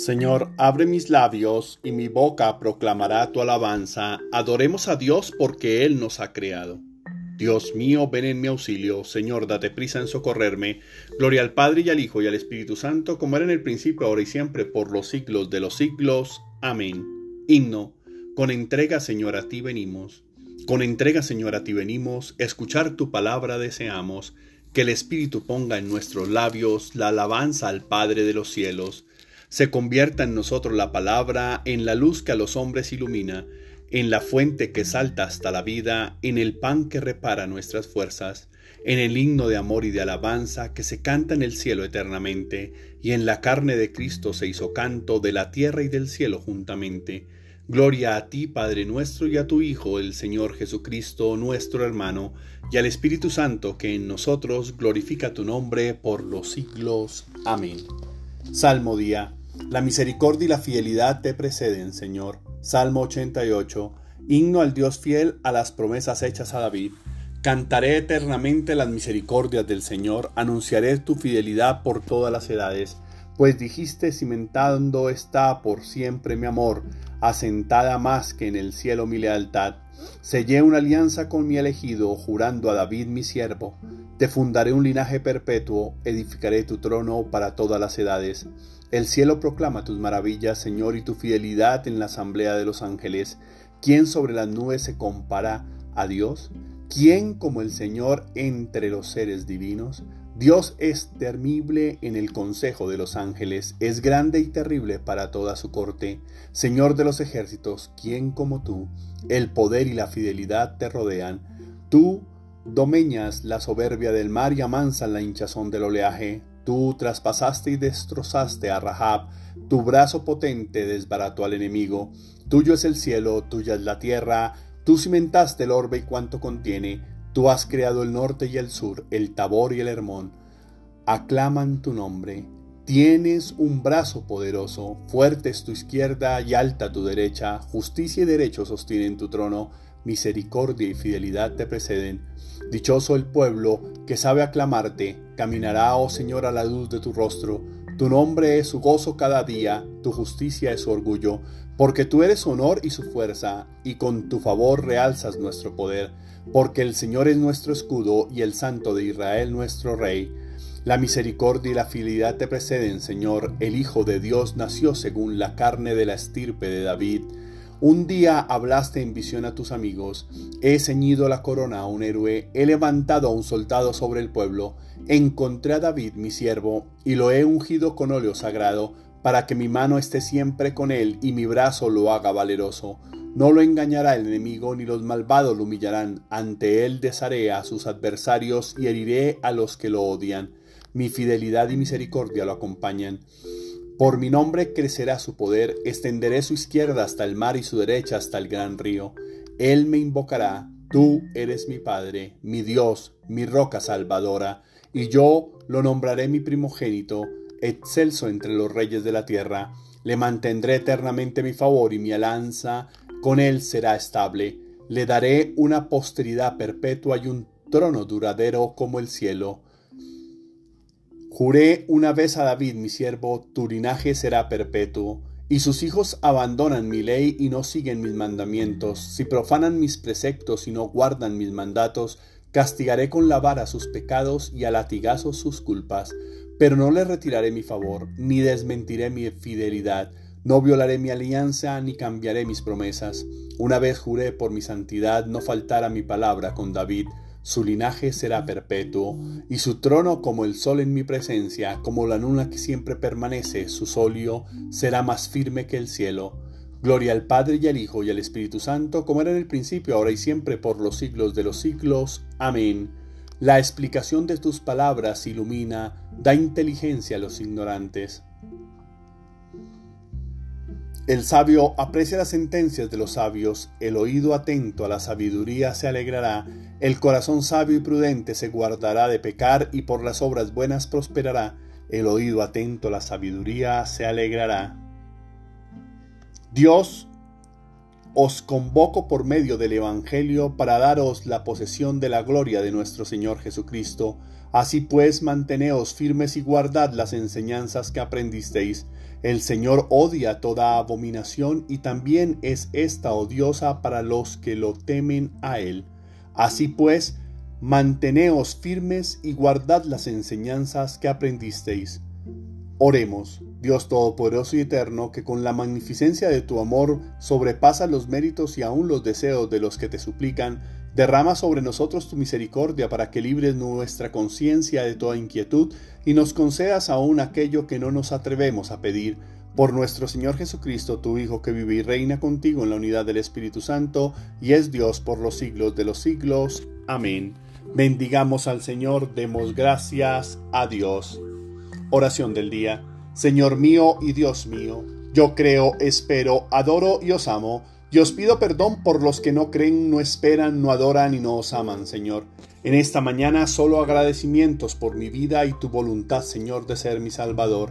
Señor, abre mis labios y mi boca proclamará tu alabanza. Adoremos a Dios porque Él nos ha creado. Dios mío, ven en mi auxilio. Señor, date prisa en socorrerme. Gloria al Padre y al Hijo y al Espíritu Santo, como era en el principio, ahora y siempre, por los siglos de los siglos. Amén. Himno. Con entrega, Señor, a ti venimos. Con entrega, Señor, a ti venimos. Escuchar tu palabra deseamos. Que el Espíritu ponga en nuestros labios la alabanza al Padre de los cielos se convierta en nosotros la palabra, en la luz que a los hombres ilumina, en la fuente que salta hasta la vida, en el pan que repara nuestras fuerzas, en el himno de amor y de alabanza que se canta en el cielo eternamente, y en la carne de Cristo se hizo canto de la tierra y del cielo juntamente. Gloria a ti, Padre nuestro, y a tu Hijo, el Señor Jesucristo, nuestro hermano, y al Espíritu Santo, que en nosotros glorifica tu nombre por los siglos. Amén. Salmo día. La misericordia y la fidelidad te preceden, Señor. Salmo 88. Himno al Dios fiel a las promesas hechas a David. Cantaré eternamente las misericordias del Señor, anunciaré tu fidelidad por todas las edades, pues dijiste cimentando está por siempre mi amor, asentada más que en el cielo mi lealtad. Sellé una alianza con mi elegido, jurando a David mi siervo. Te fundaré un linaje perpetuo, edificaré tu trono para todas las edades. El cielo proclama tus maravillas, Señor, y tu fidelidad en la asamblea de los ángeles. ¿Quién sobre las nubes se compara a Dios? ¿Quién como el Señor entre los seres divinos? Dios es temible en el consejo de los ángeles, es grande y terrible para toda su corte. Señor de los ejércitos, ¿quién como tú? El poder y la fidelidad te rodean. Tú domeñas la soberbia del mar y amansas la hinchazón del oleaje. Tú traspasaste y destrozaste a Rahab, tu brazo potente desbarató al enemigo. Tuyo es el cielo, tuya es la tierra, tú cimentaste el orbe y cuanto contiene, tú has creado el norte y el sur, el Tabor y el Hermón. Aclaman tu nombre. Tienes un brazo poderoso, fuerte es tu izquierda y alta tu derecha, justicia y derecho sostienen tu trono misericordia y fidelidad te preceden. Dichoso el pueblo que sabe aclamarte, caminará, oh Señor, a la luz de tu rostro. Tu nombre es su gozo cada día, tu justicia es su orgullo, porque tú eres su honor y su fuerza, y con tu favor realzas nuestro poder, porque el Señor es nuestro escudo y el Santo de Israel nuestro Rey. La misericordia y la fidelidad te preceden, Señor. El Hijo de Dios nació según la carne de la estirpe de David un día hablaste en visión a tus amigos, he ceñido la corona a un héroe, he levantado a un soldado sobre el pueblo, encontré a David mi siervo, y lo he ungido con óleo sagrado, para que mi mano esté siempre con él y mi brazo lo haga valeroso. No lo engañará el enemigo, ni los malvados lo humillarán. Ante él desharé a sus adversarios y heriré a los que lo odian. Mi fidelidad y misericordia lo acompañan. Por mi nombre crecerá su poder, extenderé su izquierda hasta el mar y su derecha hasta el gran río. Él me invocará, tú eres mi Padre, mi Dios, mi roca salvadora, y yo lo nombraré mi primogénito, excelso entre los reyes de la tierra. Le mantendré eternamente mi favor y mi alanza con él será estable. Le daré una posteridad perpetua y un trono duradero como el cielo. Juré una vez a David, mi siervo, tu linaje será perpetuo, y sus hijos abandonan mi ley y no siguen mis mandamientos. Si profanan mis preceptos y no guardan mis mandatos, castigaré con la vara sus pecados y a latigazos sus culpas. Pero no les retiraré mi favor, ni desmentiré mi fidelidad. No violaré mi alianza, ni cambiaré mis promesas. Una vez juré por mi santidad no faltar a mi palabra con David su linaje será perpetuo, y su trono como el sol en mi presencia, como la luna que siempre permanece, su solio será más firme que el cielo. Gloria al Padre y al Hijo y al Espíritu Santo, como era en el principio, ahora y siempre, por los siglos de los siglos. Amén. La explicación de tus palabras ilumina, da inteligencia a los ignorantes. El sabio aprecia las sentencias de los sabios, el oído atento a la sabiduría se alegrará, el corazón sabio y prudente se guardará de pecar y por las obras buenas prosperará, el oído atento a la sabiduría se alegrará. Dios os convoco por medio del Evangelio para daros la posesión de la gloria de nuestro Señor Jesucristo. Así pues, manteneos firmes y guardad las enseñanzas que aprendisteis. El Señor odia toda abominación y también es esta odiosa para los que lo temen a Él. Así pues, manteneos firmes y guardad las enseñanzas que aprendisteis. Oremos, Dios Todopoderoso y Eterno, que con la magnificencia de tu amor sobrepasa los méritos y aún los deseos de los que te suplican, derrama sobre nosotros tu misericordia para que libres nuestra conciencia de toda inquietud y nos concedas aún aquello que no nos atrevemos a pedir. Por nuestro Señor Jesucristo, tu Hijo, que vive y reina contigo en la unidad del Espíritu Santo, y es Dios por los siglos de los siglos. Amén. Bendigamos al Señor, demos gracias a Dios. Oración del día. Señor mío y Dios mío, yo creo, espero, adoro y os amo, y os pido perdón por los que no creen, no esperan, no adoran y no os aman, Señor. En esta mañana solo agradecimientos por mi vida y tu voluntad, Señor, de ser mi Salvador.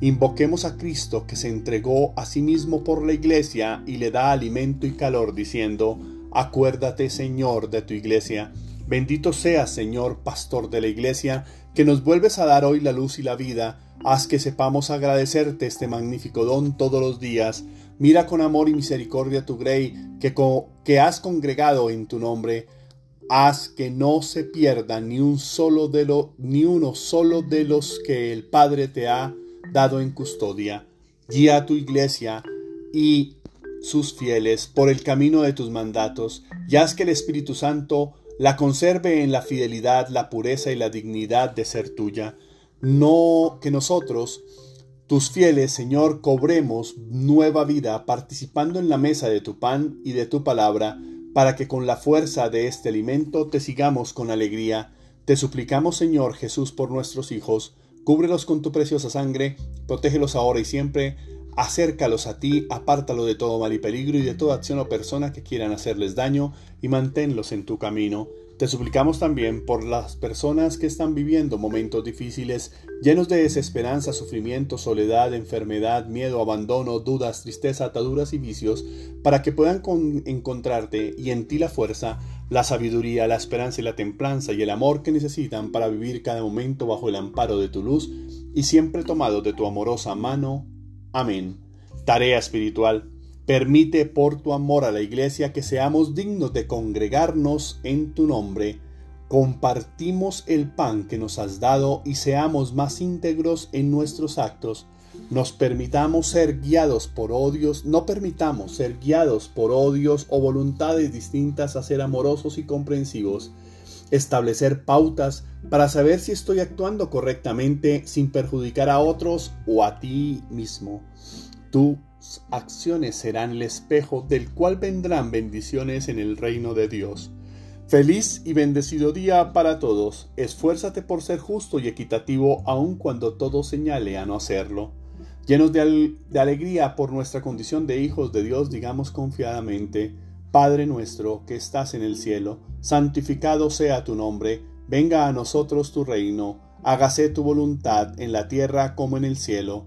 Invoquemos a Cristo que se entregó a sí mismo por la iglesia y le da alimento y calor, diciendo, Acuérdate, Señor, de tu iglesia. Bendito seas, Señor, pastor de la iglesia, que nos vuelves a dar hoy la luz y la vida. Haz que sepamos agradecerte este magnífico don todos los días. Mira con amor y misericordia tu grey que, que has congregado en tu nombre. Haz que no se pierda ni un solo de lo, ni uno solo de los que el Padre te ha dado en custodia. Guía a tu iglesia y sus fieles por el camino de tus mandatos, y haz que el Espíritu Santo la conserve en la fidelidad, la pureza y la dignidad de ser tuya. No que nosotros, tus fieles, Señor, cobremos nueva vida participando en la mesa de tu pan y de tu palabra, para que con la fuerza de este alimento te sigamos con alegría. Te suplicamos, Señor Jesús, por nuestros hijos, cúbrelos con tu preciosa sangre, protégelos ahora y siempre, acércalos a ti, apártalo de todo mal y peligro y de toda acción o persona que quieran hacerles daño, y manténlos en tu camino. Te suplicamos también por las personas que están viviendo momentos difíciles, llenos de desesperanza, sufrimiento, soledad, enfermedad, miedo, abandono, dudas, tristeza, ataduras y vicios, para que puedan encontrarte y en ti la fuerza, la sabiduría, la esperanza y la templanza y el amor que necesitan para vivir cada momento bajo el amparo de tu luz y siempre tomado de tu amorosa mano. Amén. Tarea espiritual. Permite por tu amor a la Iglesia que seamos dignos de congregarnos en tu nombre. Compartimos el pan que nos has dado y seamos más íntegros en nuestros actos. Nos permitamos ser guiados por odios, no permitamos ser guiados por odios o voluntades distintas a ser amorosos y comprensivos. Establecer pautas para saber si estoy actuando correctamente sin perjudicar a otros o a ti mismo. Acciones serán el espejo del cual vendrán bendiciones en el reino de Dios. Feliz y bendecido día para todos. Esfuérzate por ser justo y equitativo aun cuando todo señale a no hacerlo. Llenos de, de alegría por nuestra condición de hijos de Dios, digamos confiadamente, Padre nuestro que estás en el cielo, santificado sea tu nombre Venga a nosotros tu reino, hágase tu voluntad en la tierra como en el cielo.